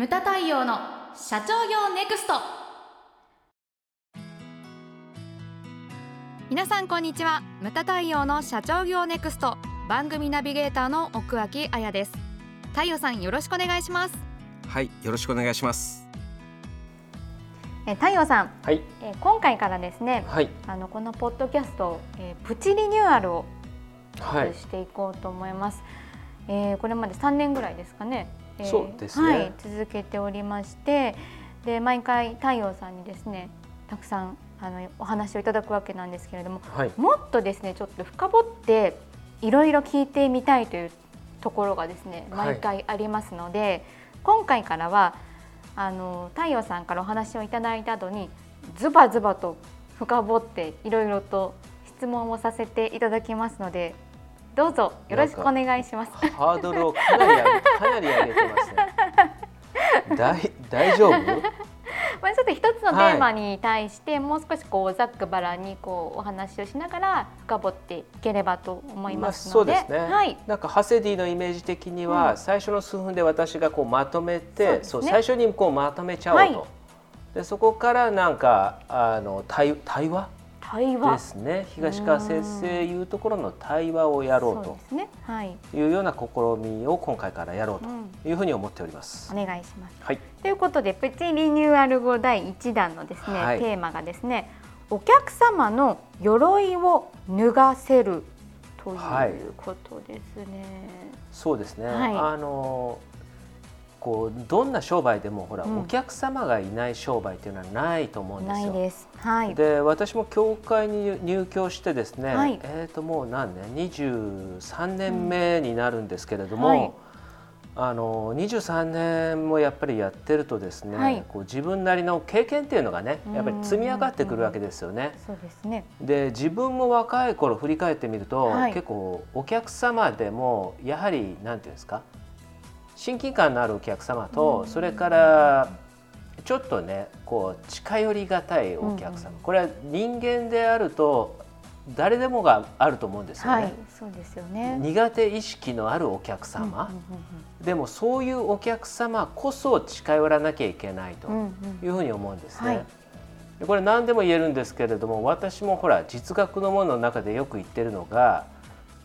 ムタ太陽の社長業ネクスト。皆さんこんにちは。ムタ太陽の社長業ネクスト。番組ナビゲーターの奥脇彩です。太陽さんよろしくお願いします。はいよろしくお願いします。え太陽さん、はい。え今回からですね、はい。あのこのポッドキャスト、えープチリニューアルをはい。していこうと思います。えーこれまで3年ぐらいですかね。えーそうですね。はい、続けておりまして、で毎回太陽さんにですね、たくさんあのお話をいただくわけなんですけれども、はい。もっとですねちょっと深掘っていろいろ聞いてみたいというところがですねはい。毎回ありますので、今回からはあの太陽さんからお話をいただいた後にズバズバと深掘っていろいろと質問をさせていただきますのでどうぞよろしくお願いします。ハードルをかなり上げかなり上げてますね。大大丈夫？まあちょっと一つのテーマに対してもう少しこうざっくばらんにこうお話をしながら深掘っていければと思いますので、まあ、そうですね、はい。なんかハセディのイメージ的には、うん。最初の数分で私がこうまとめそうてですね。そう最初にこうまとめちゃおうと、はい。でそこからなんかあの対対話？対話ですね東川先生いうところの対話をやろうとそうですね。はい。いうような試みを今回からやろううんというふうに思っております。お願いします。はいということでプチリニューアル後第1弾のですね、はいテーマがですねお客様の鎧を脱がせるとはいいうことですね。そうですね、はいあのこうどんな商売でもほら、うんお客様がいない商売っていうのはないと思うんですよ。ないです。はい。で私も教会に入居してですね、はいえー、ともう何年？23年目になるんですけれども、はいあの23年もやっぱりやってるとですね、はいこう自分なりの経験っていうのがねやっぱり積み上がってくるわけですよね。そうですね。で自分も若い頃振り返ってみると、はい結構お客様でもやはりなんていうんですか親近感のあるお客様と、それからちょっとねこう近寄りがたいお客様、うんうんこれは人間であると誰でもがあると思うんですよね。はい。そうですよね。苦手意識のあるお客様、うんうんでもそういうお客様こそ近寄らなきゃいけないとうんうんいうふうに思うんですね。はいでこれ何でも言えるんですけれども私もほら実学のものの中でよく言ってるのが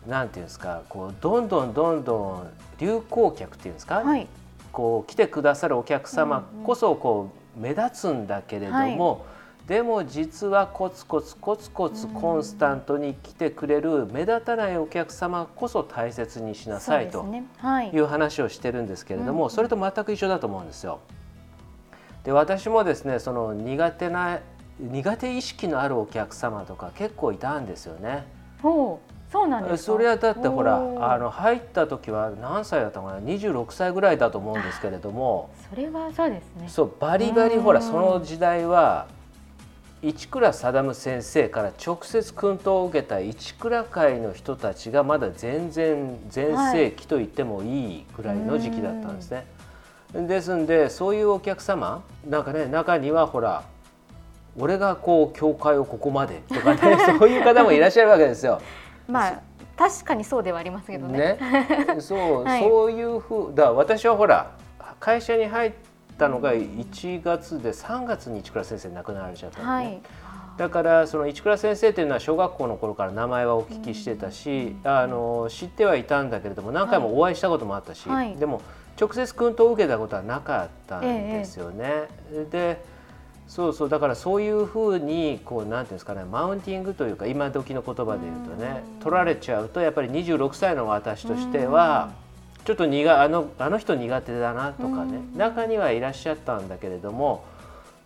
何ていうんですかこうどんどんどんどん流行客っていうんですか、はい。こう来てくださるお客様こそこう目立つんだけれども、でも実はコツコツコツコツコンスタントに来てくれる目立たないお客様こそ大切にしなさいとい。いう話をしてるんですけれども、うんそれと全く一緒だと思うんですよ。で私もですねその苦手な苦手意識のあるお客様とか結構いたんですよね。そうなんですか？それはだってほらあの入った時は何歳だったかな？26歳ぐらいだと思うんですけれどもそれはそうですね。そうバリバリうんほらその時代は一倉貞先生から直接訓導を受けた一倉会の人たちがまだ全然全盛期と言ってもいいぐらいの時期だったんですね。ですんでそういうお客様なんかね中にはほら俺がこう教会をここまでとかね そういう方もいらっしゃるわけですよ。まあ確かにそうではありますけどね。ね、そう、はい。そういうふうだ私はほら会社に入ったのが1月で3月に市倉先生亡くなられちゃったのね、はい。だからその市倉先生というのは小学校の頃から名前はお聞きしてたし、あの知ってはいたんだけれども何回もお会いしたこともあったし、はい。でも直接訓導を受けたことはなかったんですよね。でそうそうだからそういうふうにこうなんていうんですかねマウンティングというか今時の言葉で言うとね取られちゃうとやっぱり26歳の私としてはちょっと苦あのあの人苦手だなとかね中にはいらっしゃったんだけれども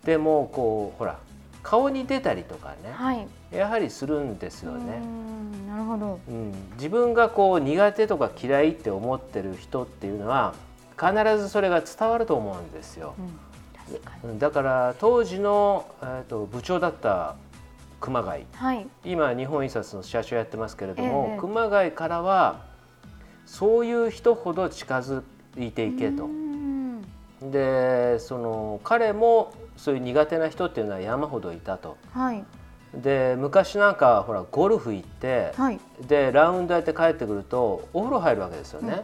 でもこうほら顔に出たりとかねはい。やはりするんですようね。んなるほど。うん、自分がこう苦手とか嫌いって思ってる人っていうのは必ずそれが伝わると思うんですよ。うんだから当時の、えー、と部長だった熊谷はい。今日本印刷の社長やってますけれども、ええ熊谷からはそういう人ほど近づいていけとう。んでその彼もそういう苦手な人っていうのは山ほどいたと。はい。で昔なんかはほらゴルフ行って、はい。でラウンドやって帰ってくるとお風呂入るわけですよね。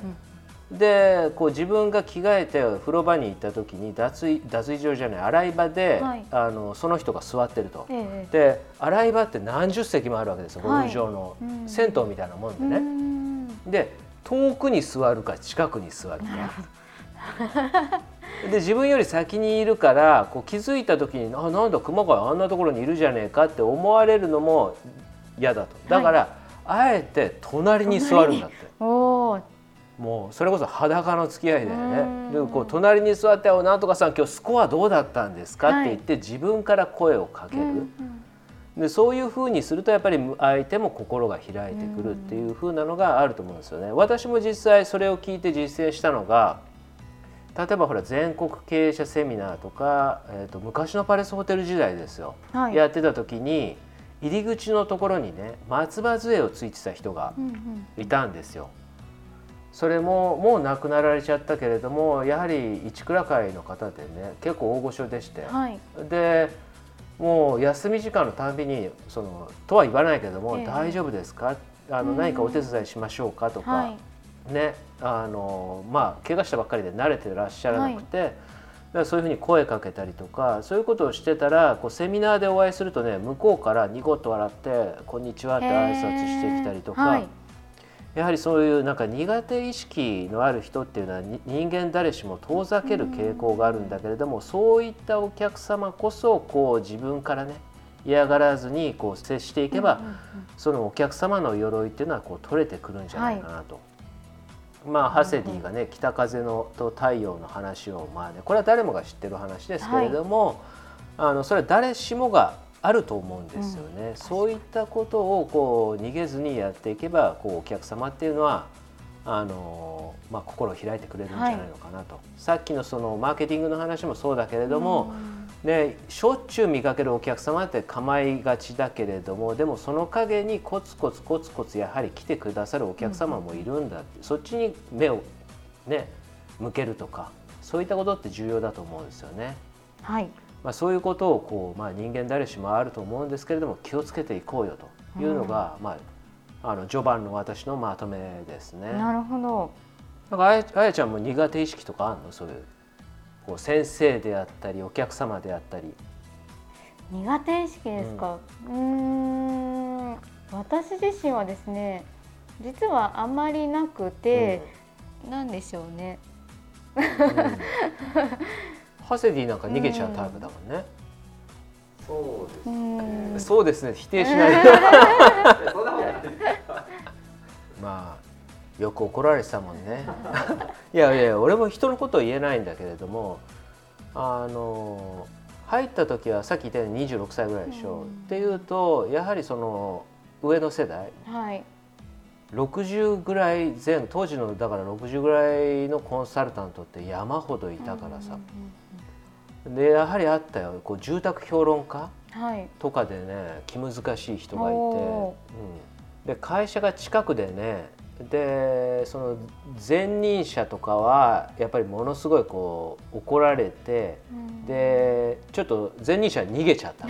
でこう自分が着替えて風呂場に行った時に脱衣脱衣所じゃない洗い場で、はい、あのその人が座ってると、ええ、で洗い場って何十席もあるわけですよゴルフ場の、はい、銭湯みたいなもんでね。で遠くに座るか近くに座るか。で自分より先にいるからこう気づいた時にあなんだ熊谷あんなところにいるじゃねえかって思われるのも嫌だと。だから、はい、あえて隣に座るんだって。もうそれこそ裸の付き合いだよね。でこう隣に座って「なんとかさん今日スコアどうだったんですか?」って言って自分から声をかける。でそういうふうにするとやっぱり相手も心が開いてくるっていうふうなのがあると思うんですよね。私も実際それを聞いて実践したのが例えばほら全国経営者セミナーとか、えー、と昔のパレスホテル時代ですよ、はい、やってた時に入り口のところにね松葉杖をついてた人がいたんですよ。それももう亡くなられちゃったけれどもやはり一倉会の方でね結構大御所でして、はい、でもう休み時間のたんびにそのとは言わないけれども、えー、大丈夫ですか？あの何かお手伝いしましょうかとか、はい、ねあのまあ怪我したばっかりで慣れてらっしゃらなくて、はい、そういうふうに声かけたりとかそういうことをしてたらこうセミナーでお会いするとね向こうからニコッと笑って「こんにちは」って挨拶してきたりとか。はいやはりそういうなんか苦手意識のある人っていうのは人間誰しも遠ざける傾向があるんだけれども、そういったお客様こそこう自分からね嫌がらずにこう接していけば、そのお客様の鎧っていうのはこう取れてくるんじゃないかなと。まあ、ハセディがね北風のと太陽の話を、まあね、これは誰もが知ってる話ですけれども、はい、あのそれは誰しもがあると思うんですよね、うん、そういったことをこう逃げずにやっていけばこうお客様っていうのはあの、まあ、心を開いてくれるんじゃないのかなと、はい、さっきのそのマーケティングの話もそうだけれども、うん。ね、しょっちゅう見かけるお客様って構いがちだけれどもでもその陰にコツコツコツコツやはり来てくださるお客様もいるんだって、うん、そっちに目を、ね、向けるとかそういったことって重要だと思うんですよね。はいまあ、そういうことをこう、まあ、人間誰しもあると思うんですけれども気をつけていこうよというのが、うん、まあ、あの序盤の私のまとめですね。なるほど。なんかあやあやちゃんも苦手意識とかあるの？そういうこう先生であったりお客様であったり。苦手意識ですか？うん。私自身はですね実はあまりなくて、うん、なんでしょうね、うん、ハセディなんか逃げちゃうタイプだもんね、そうですね。そうですね。否定しない。まあよく怒られてたもんね。いやいや俺も人のことを言えないんだけれどもあの入った時はさっき言ったように26歳ぐらいでしょ、うん、っていうとやはりその上の世代、はい、60ぐらい前当時のだから60ぐらいのコンサルタントって山ほどいたからさ、でやはりあったよ。こう住宅評論家とかでね気難しい人がいて、うん、で会社が近くでねでその前任者とかはやっぱりものすごいこう怒られて、うん、でちょっと前任者は逃げちゃった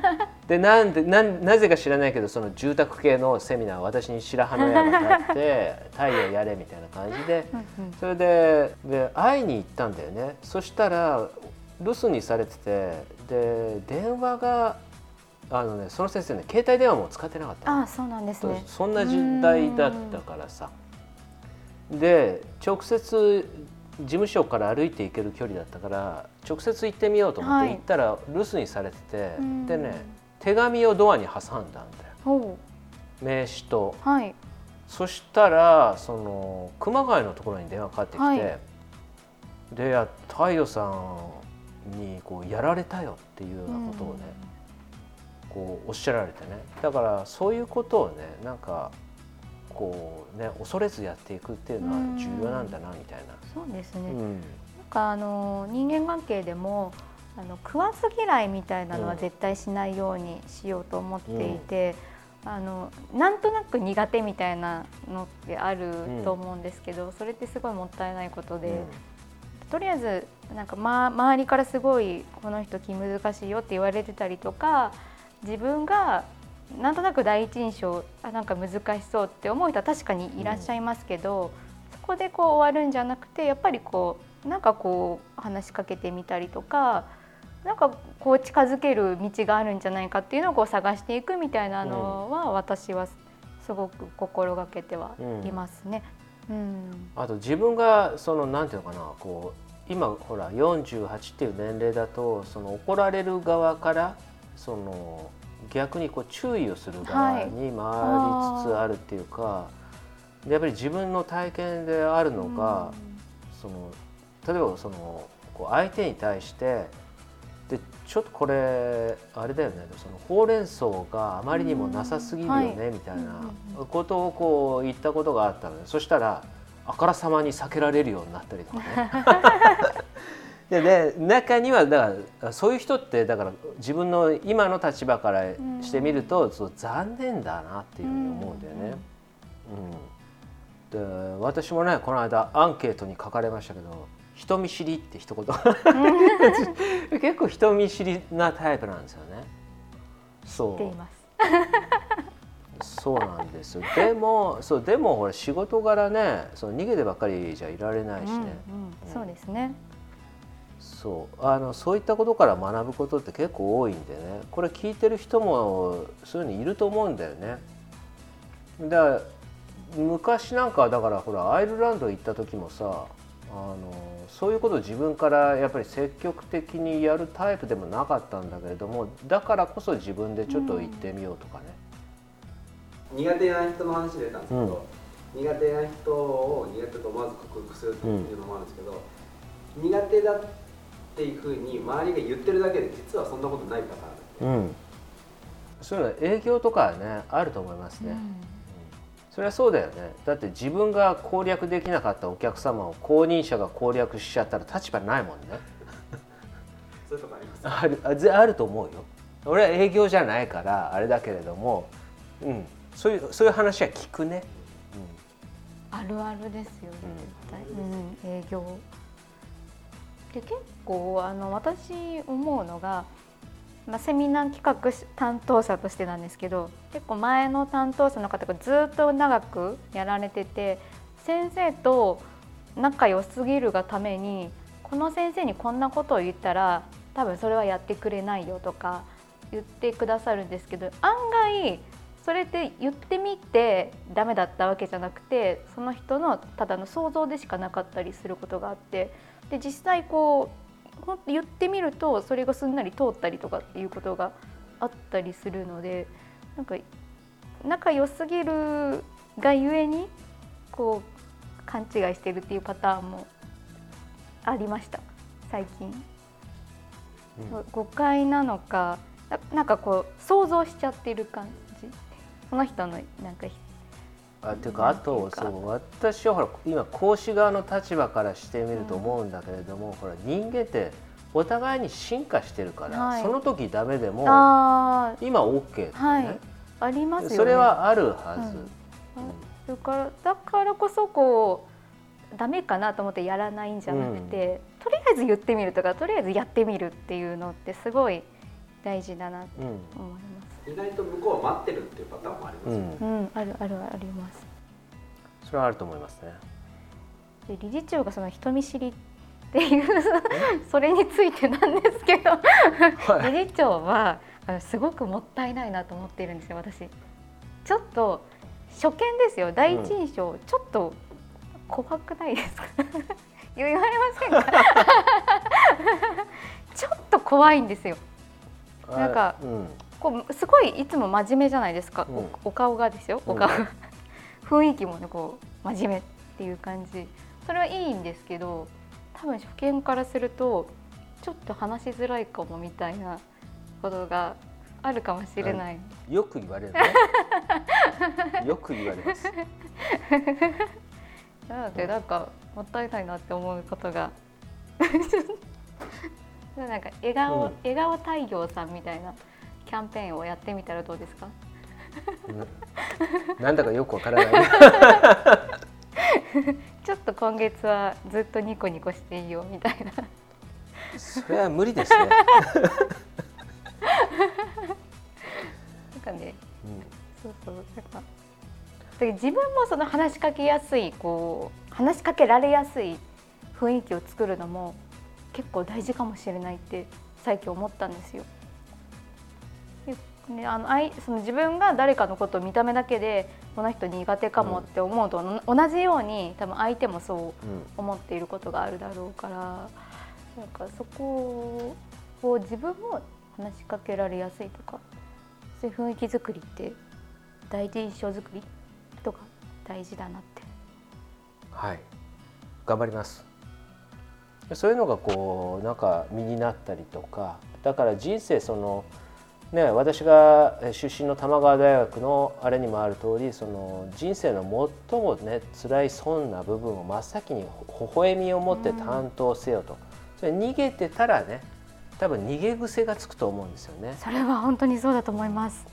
でなんでななぜか知らないけどその住宅系のセミナー私に白羽の矢が立って「太陽やれ」みたいな感じで。それでで会いに行ったんだよね。そしたら留守にされててで電話があのねその先生ね携帯電話も使ってなかったあそうなんですね。そんな時代だったからさ。で直接事務所から歩いて行ける距離だったから直接行ってみようと思って行ったら留守にされてて、でね手紙をドアに挟んだんだよ。名刺と、はい、そしたらその熊谷のところに電話かかってきて、はい、で太陽さんにこうやられたよっていうようなことをね、こうおっしゃられてね。だからそういうことをねなんかこうね恐れずやっていくっていうのは重要なんだなみたいな。そうですね、うん、なんかあの人間関係でもあの食わず嫌いみたいなのは絶対しないようにしようと思っていて、うん、あのなんとなく苦手みたいなのってあると思うんですけど、うん、それってすごいもったいないことで、とりあえずなんか、ま、周りからすごいこの人気難しいよって言われてたりとか自分がなんとなく第一印象あなんか難しそうって思う人は確かにいらっしゃいますけど、そこでこう終わるんじゃなくてやっぱりこうなんかこう話しかけてみたりとかなんかこう近づける道があるんじゃないかっていうのをこう探していくみたいなのは私はすごく心がけてはいますね。うん、うん、あと自分がそのなんていうのかなこう今ほら48っていう年齢だとその怒られる側からその逆にこう注意をする側に回りつつあるっていうか、はい、やっぱり自分の体験であるのが、その例えばそのこう相手に対してでちょっとこれあれだよねそのほうれん草があまりにもなさすぎるよね、はい、みたいなことをこう言ったことがあったのでそしたらあからさまに避けられるようになったりとかね。でで中にはだからそういう人ってだから自分の今の立場からしてみると、うん、そう残念だなっていうふうに思うんだよね。うん、で私もねこの間アンケートに書かれましたけど人見知りって一言 結構人見知りなタイプなんですよね。そうそうなんですでもそうでもほら仕事柄ねその逃げてばっかりじゃいられないしね、そうですね。そう。あのそういったことから学ぶことって結構多いんでね。これ聞いてる人もそういうのいると思うんだよね。だから昔なんかだからほらアイルランド行った時もさあのそういうことを自分からやっぱり積極的にやるタイプでもなかったんだけれどもだからこそ自分でちょっと行ってみようとかね。うん、苦手な人の話出たんですけど、うん、苦手な人を苦手と思わず克服するっていうのもあるんですけど、うん、苦手だっていうふうに周りが言ってるだけで実はそんなことないパターン、う。ん、そういうの営業とかはねあると思いますね。それはそうだよね。だって自分が攻略できなかったお客様を公認者が攻略しちゃったら立場ないもんね。そういうとこあります。あるあると思うよ。俺は営業じゃないからあれだけれども、うん、そういうそういう話は聞くね、うん、あるあるですよ、うん、うん、営業。で結構あの私思うのがまあ、セミナー企画担当者としてなんですけど結構前の担当者の方がずっと長くやられてて先生と仲良すぎるがためにこの先生にこんなことを言ったら多分それはやってくれないよとか言ってくださるんですけど案外それって言ってみてダメだったわけじゃなくてその人のただの想像でしかなかったりすることがあってで実際こう言ってみるとそれがすんなり通ったりとかっていうことがあったりするのでなんか仲良すぎるがゆえにこう勘違いしてるっていうパターンもありました最近、うん、誤解なのかなんかこう想像しちゃってる感じその人のなんかあっていうかあとそう私はほら今講師側の立場からしてみると思うんだけれども、うん、ほら人間ってお互いに進化してるから、はい、その時ダメでも今 OK ってね、はい、ありますよね。それはあるはず、うん。だからだからこそこうダメかなと思ってやらないんじゃなくて、うん、とりあえず言ってみるとかとりあえずやってみるっていうのってすごい大事だなって思います、意外と向こうは待ってるっていうパターンもありますよね、うん、あるあるあります。それはあると思いますね。で理事長がその人見知りっていうそれについてなんですけど、はい、理事長はすごくもったいないなと思っているんですよ私。ちょっと初見ですよ。第一印象、うん、ちょっと怖くないですか？言われませんか？ちょっと怖いんですよ。なんか、うん、こうすごいいつも真面目じゃないですか、うん、お顔がですよ。お顔、雰囲気もねこう真面目っていう感じ。それはいいんですけど多分初見からするとちょっと話しづらいかもみたいなことがあるかもしれない。よく言われる、ね、よく言われます。なのでなんかもったいないなって思うことが。なんか笑顔、うん、笑顔太陽さんみたいなキャンペーンをやってみたらどうですか？なんだかよくわからない。ちょっと今月はずっとニコニコしていいよみたいなそれは無理ですねなんかね、うん、そうそうなんか自分もその話しかけやすいこ話しかけられやすい雰囲気を作るのも結構大事かもしれないって最近思ったんですよ。ね、あのあいその自分が誰かのことを見た目だけでこの人苦手かもって思うと、うん、同じように多分相手もそう思っていることがあるだろうから、なんかそこを自分も話しかけられやすいとかそういう雰囲気作りって第一印象作りとか大事だなって。はい。頑張ります。そういうのがこうなんか身になったりとかだから人生そのね、私が出身の玉川大学のあれにもある通りそり人生の最もね辛い損な部分を真っ先に微笑みを持って担当せよと、それ逃げてたらね多分逃げ癖がつくと思うんですよね。それは本当にそうだと思います。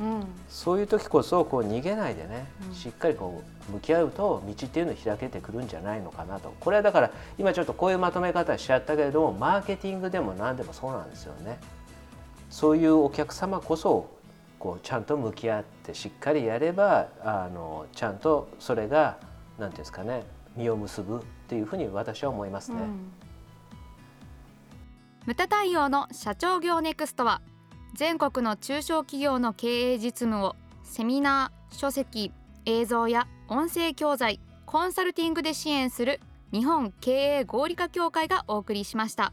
うん、そういう時こそこう逃げないでね、うん、しっかりこう向き合うと道っていうのを開けてくるんじゃないのかなとこれはだから今ちょっとこういうまとめ方しちゃったけれどもマーケティングでも何でもそうなんですよね。そういうお客様こそこうちゃんと向き合ってしっかりやればあのちゃんとそれが何ていうんですかね実を結ぶっていうふうに私は思いますね。うんムタ対応の社長業ネクストは全国の中小企業の経営実務をセミナー書籍映像や音声教材コンサルティングで支援する日本経営合理化協会がお送りしました